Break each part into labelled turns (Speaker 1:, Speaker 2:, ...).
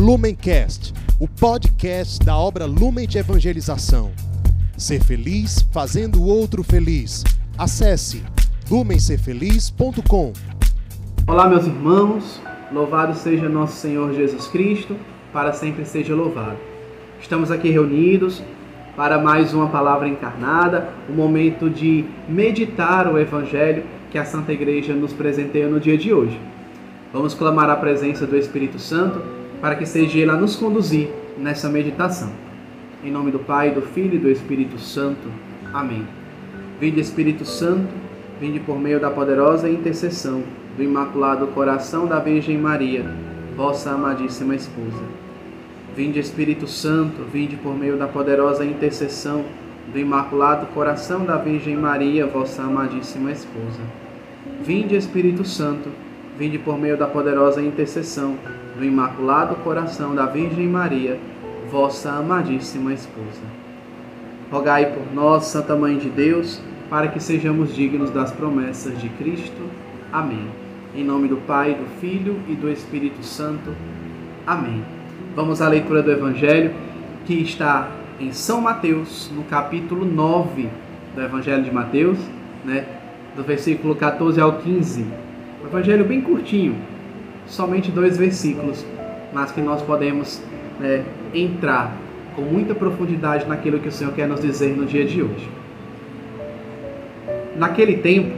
Speaker 1: Lumencast, o podcast da obra Lumen de Evangelização. Ser feliz fazendo o outro feliz. Acesse lumencerfeliz.com.
Speaker 2: Olá, meus irmãos. Louvado seja nosso Senhor Jesus Cristo, para sempre seja louvado. Estamos aqui reunidos para mais uma palavra encarnada, um momento de meditar o evangelho que a Santa Igreja nos presenteia no dia de hoje. Vamos clamar a presença do Espírito Santo para que seja ele a nos conduzir nessa meditação. Em nome do Pai, do Filho e do Espírito Santo. Amém. Vinde Espírito Santo, vinde por meio da poderosa intercessão do Imaculado Coração da Virgem Maria, vossa amadíssima esposa. Vinde Espírito Santo, vinde por meio da poderosa intercessão do Imaculado Coração da Virgem Maria, vossa amadíssima esposa. Vinde Espírito Santo, vinde por meio da poderosa intercessão do Imaculado Coração da Virgem Maria, vossa amadíssima esposa. Rogai por nós, Santa Mãe de Deus, para que sejamos dignos das promessas de Cristo. Amém. Em nome do Pai, do Filho e do Espírito Santo. Amém. Vamos à leitura do Evangelho que está em São Mateus, no capítulo 9 do Evangelho de Mateus, né, do versículo 14 ao 15. Um evangelho bem curtinho, somente dois versículos, mas que nós podemos né, entrar com muita profundidade naquilo que o Senhor quer nos dizer no dia de hoje. Naquele tempo,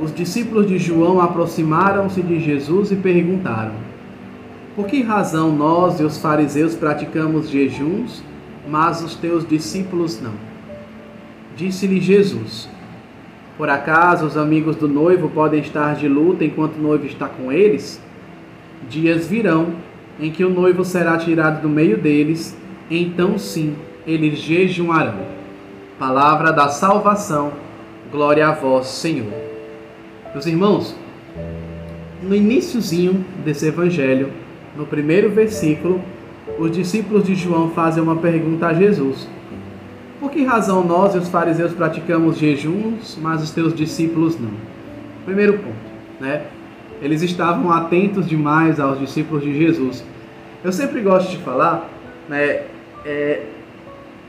Speaker 2: os discípulos de João aproximaram-se de Jesus e perguntaram: Por que razão nós e os fariseus praticamos jejuns, mas os teus discípulos não? Disse-lhe Jesus: Por acaso os amigos do noivo podem estar de luta enquanto o noivo está com eles? Dias virão em que o noivo será tirado do meio deles, então sim eles jejuarão. Palavra da salvação, glória a vós, Senhor. Meus irmãos, no iníciozinho desse evangelho, no primeiro versículo, os discípulos de João fazem uma pergunta a Jesus. Por que razão nós e os fariseus praticamos jejuns, mas os teus discípulos não? Primeiro ponto, né? Eles estavam atentos demais aos discípulos de Jesus. Eu sempre gosto de falar, né, é,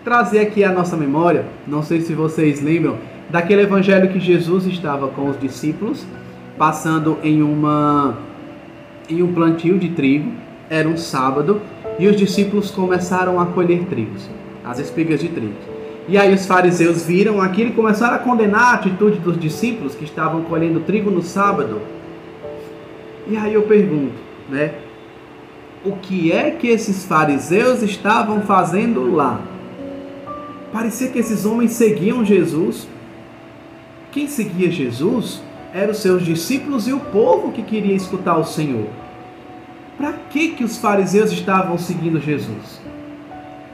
Speaker 2: trazer aqui a nossa memória, não sei se vocês lembram, daquele evangelho que Jesus estava com os discípulos, passando em uma em um plantio de trigo, era um sábado, e os discípulos começaram a colher trigos, as espigas de trigo. E aí os fariseus viram aquilo e começaram a condenar a atitude dos discípulos que estavam colhendo trigo no sábado. E aí eu pergunto, né? O que é que esses fariseus estavam fazendo lá? Parecia que esses homens seguiam Jesus. Quem seguia Jesus eram os seus discípulos e o povo que queria escutar o Senhor. Para que que os fariseus estavam seguindo Jesus?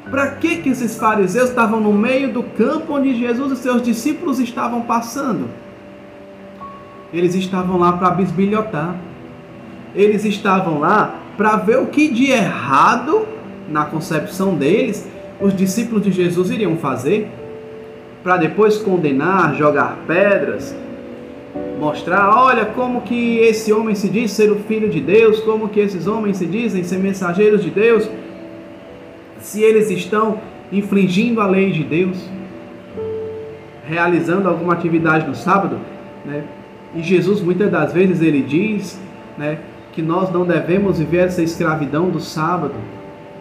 Speaker 2: Para que que esses fariseus estavam no meio do campo onde Jesus e seus discípulos estavam passando? Eles estavam lá para bisbilhotar eles estavam lá para ver o que de errado, na concepção deles, os discípulos de Jesus iriam fazer, para depois condenar, jogar pedras, mostrar, olha como que esse homem se diz ser o filho de Deus, como que esses homens se dizem ser mensageiros de Deus, se eles estão infringindo a lei de Deus, realizando alguma atividade no sábado, né? E Jesus muitas das vezes ele diz, né, que nós não devemos viver essa escravidão do sábado.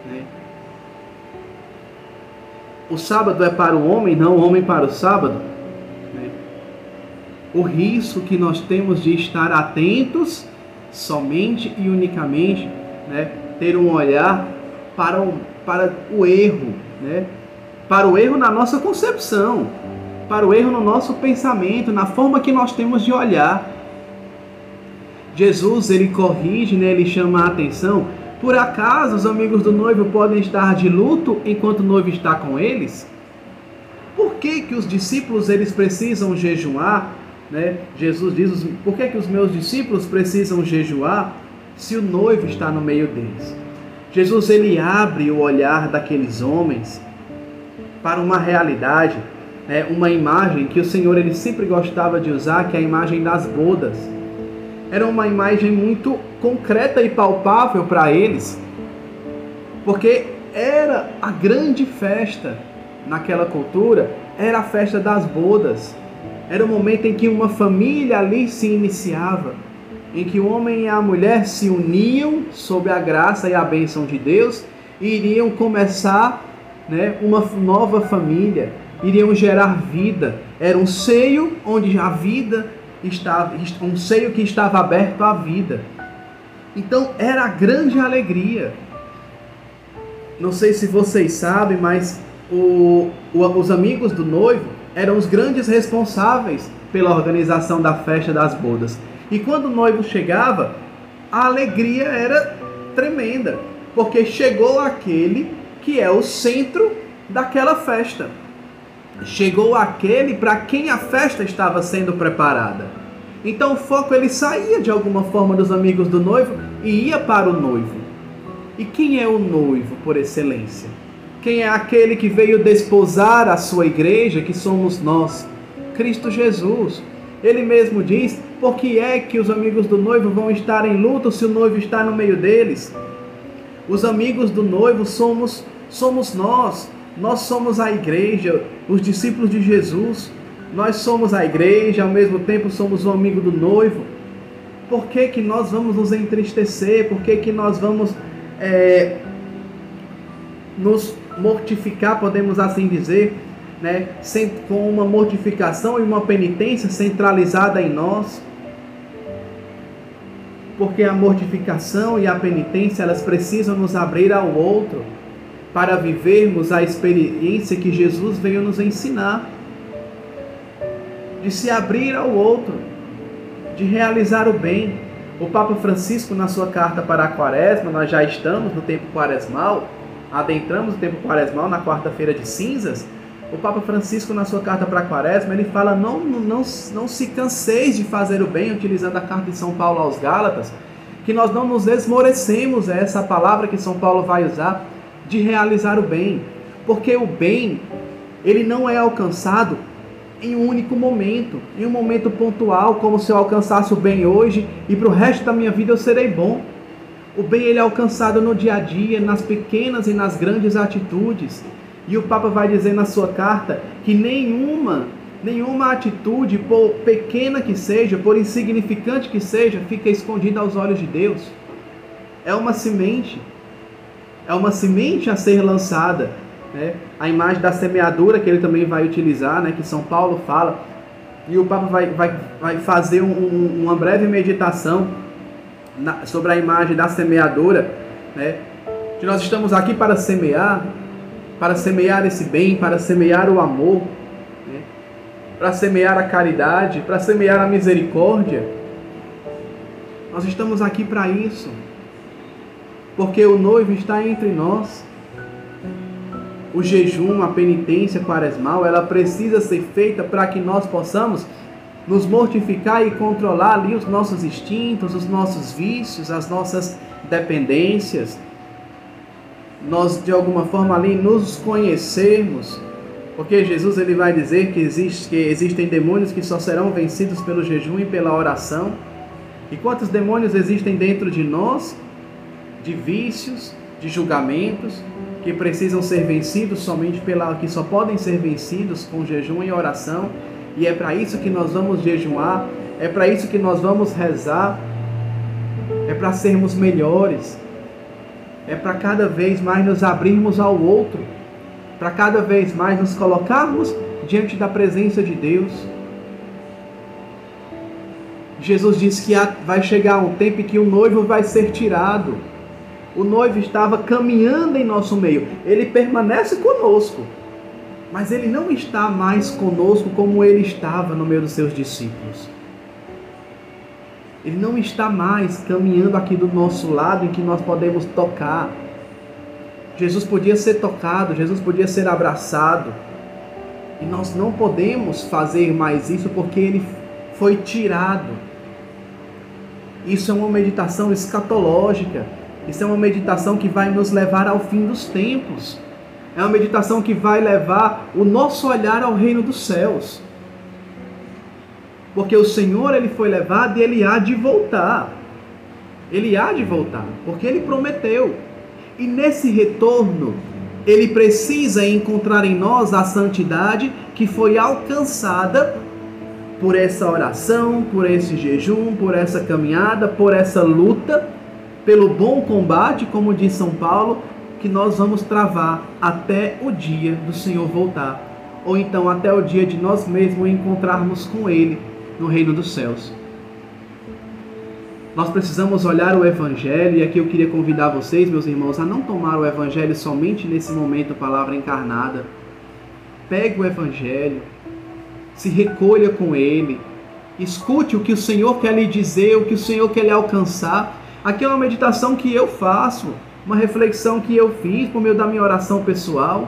Speaker 2: Né? O sábado é para o homem, não o homem para o sábado. Né? O risco que nós temos de estar atentos somente e unicamente, né? ter um olhar para o, para o erro, né? para o erro na nossa concepção, para o erro no nosso pensamento, na forma que nós temos de olhar. Jesus ele corrige, né, ele chama a atenção. Por acaso os amigos do noivo podem estar de luto enquanto o noivo está com eles? Por que, que os discípulos eles precisam jejuar? Né? Jesus diz: por que, que os meus discípulos precisam jejuar se o noivo está no meio deles? Jesus ele abre o olhar daqueles homens para uma realidade, né? uma imagem que o Senhor ele sempre gostava de usar, que é a imagem das bodas era uma imagem muito concreta e palpável para eles. Porque era a grande festa naquela cultura, era a festa das bodas. Era o momento em que uma família ali se iniciava, em que o homem e a mulher se uniam sob a graça e a bênção de Deus e iriam começar né, uma nova família, iriam gerar vida. Era um seio onde a vida estava, um seio que estava aberto à vida. Então era a grande alegria. Não sei se vocês sabem, mas o, o, os amigos do noivo eram os grandes responsáveis pela organização da festa das bodas. E quando o noivo chegava, a alegria era tremenda, porque chegou aquele que é o centro daquela festa. Chegou aquele para quem a festa estava sendo preparada. Então o foco ele saía de alguma forma dos amigos do noivo e ia para o noivo. E quem é o noivo por excelência? Quem é aquele que veio desposar a sua igreja, que somos nós? Cristo Jesus. Ele mesmo diz: por que é que os amigos do noivo vão estar em luto se o noivo está no meio deles? Os amigos do noivo somos somos nós. Nós somos a igreja, os discípulos de Jesus. Nós somos a igreja, ao mesmo tempo somos o amigo do noivo. Por que, que nós vamos nos entristecer? Por que, que nós vamos é, nos mortificar, podemos assim dizer, né, com uma mortificação e uma penitência centralizada em nós. Porque a mortificação e a penitência, elas precisam nos abrir ao outro para vivermos a experiência que Jesus veio nos ensinar. De se abrir ao outro, de realizar o bem. O Papa Francisco, na sua carta para a Quaresma, nós já estamos no tempo quaresmal, adentramos o tempo quaresmal na quarta-feira de cinzas, o Papa Francisco, na sua carta para a Quaresma, ele fala: não, não, não se canseis de fazer o bem, utilizando a carta de São Paulo aos Gálatas, que nós não nos esmorecemos, é essa palavra que São Paulo vai usar, de realizar o bem. Porque o bem, ele não é alcançado em um único momento, em um momento pontual, como se eu alcançasse o bem hoje e para o resto da minha vida eu serei bom. O bem ele é alcançado no dia a dia, nas pequenas e nas grandes atitudes. E o Papa vai dizer na sua carta que nenhuma, nenhuma atitude, por pequena que seja, por insignificante que seja, fica escondida aos olhos de Deus. É uma semente. É uma semente a ser lançada. Né? A imagem da semeadura que ele também vai utilizar, né? que São Paulo fala. E o Papa vai, vai, vai fazer um, um, uma breve meditação na, sobre a imagem da semeadora, né? Que nós estamos aqui para semear, para semear esse bem, para semear o amor, né? para semear a caridade, para semear a misericórdia. Nós estamos aqui para isso, porque o noivo está entre nós. O jejum, a penitência quaresmal, ela precisa ser feita para que nós possamos nos mortificar e controlar ali os nossos instintos, os nossos vícios, as nossas dependências. Nós de alguma forma ali nos conhecermos, porque Jesus ele vai dizer que, existe, que existem demônios que só serão vencidos pelo jejum e pela oração. E quantos demônios existem dentro de nós? De vícios, de julgamentos, que precisam ser vencidos somente pela que só podem ser vencidos com jejum e oração e é para isso que nós vamos jejuar, é para isso que nós vamos rezar, é para sermos melhores, é para cada vez mais nos abrirmos ao outro, para cada vez mais nos colocarmos diante da presença de Deus. Jesus disse que vai chegar um tempo em que o noivo vai ser tirado. O noivo estava caminhando em nosso meio, ele permanece conosco mas ele não está mais conosco como ele estava no meio dos seus discípulos. Ele não está mais caminhando aqui do nosso lado em que nós podemos tocar. Jesus podia ser tocado, Jesus podia ser abraçado. E nós não podemos fazer mais isso porque ele foi tirado. Isso é uma meditação escatológica. Isso é uma meditação que vai nos levar ao fim dos tempos. É uma meditação que vai levar o nosso olhar ao reino dos céus. Porque o Senhor ele foi levado e ele há de voltar. Ele há de voltar, porque ele prometeu. E nesse retorno, ele precisa encontrar em nós a santidade que foi alcançada por essa oração, por esse jejum, por essa caminhada, por essa luta, pelo bom combate, como diz São Paulo, que nós vamos travar até o dia do Senhor voltar, ou então até o dia de nós mesmos encontrarmos com Ele no reino dos céus. Nós precisamos olhar o Evangelho, e aqui eu queria convidar vocês, meus irmãos, a não tomar o Evangelho somente nesse momento, palavra encarnada. Pegue o Evangelho, se recolha com ele, escute o que o Senhor quer lhe dizer, o que o Senhor quer lhe alcançar. Aqui é uma meditação que eu faço, uma reflexão que eu fiz por meio da minha oração pessoal,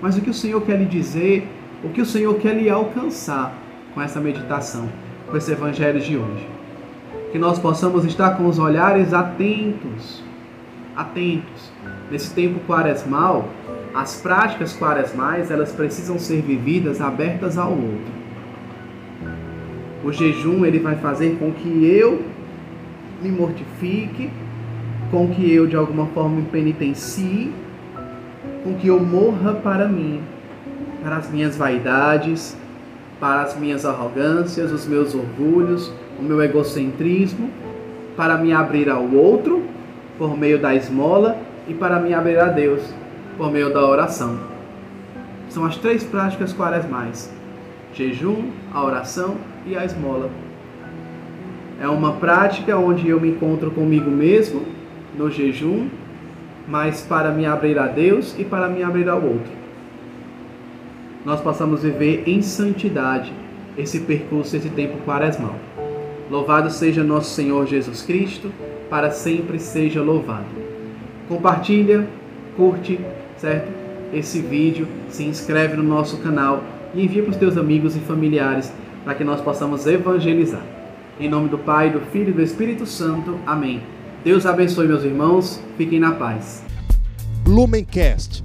Speaker 2: mas o que o Senhor quer lhe dizer, o que o Senhor quer lhe alcançar com essa meditação, com esse Evangelho de hoje que nós possamos estar com os olhares atentos, atentos. Nesse tempo quaresmal, as práticas quaresmais, elas precisam ser vividas abertas ao outro. O jejum, ele vai fazer com que eu me mortifique, com que eu de alguma forma me penitencie, com que eu morra para mim, para as minhas vaidades, para as minhas arrogâncias, os meus orgulhos, o meu egocentrismo, para me abrir ao outro por meio da esmola e para me abrir a Deus por meio da oração. São as três práticas quaresmais: jejum, a oração e a esmola. É uma prática onde eu me encontro comigo mesmo no jejum, mas para me abrir a Deus e para me abrir ao outro. Nós possamos viver em santidade esse percurso, esse tempo quaresmal. Louvado seja nosso Senhor Jesus Cristo, para sempre seja louvado. Compartilha, curte, certo? Esse vídeo, se inscreve no nosso canal e envia para os teus amigos e familiares para que nós possamos evangelizar. Em nome do Pai, do Filho e do Espírito Santo. Amém. Deus abençoe meus irmãos. Fiquem na paz.
Speaker 1: Lumencast,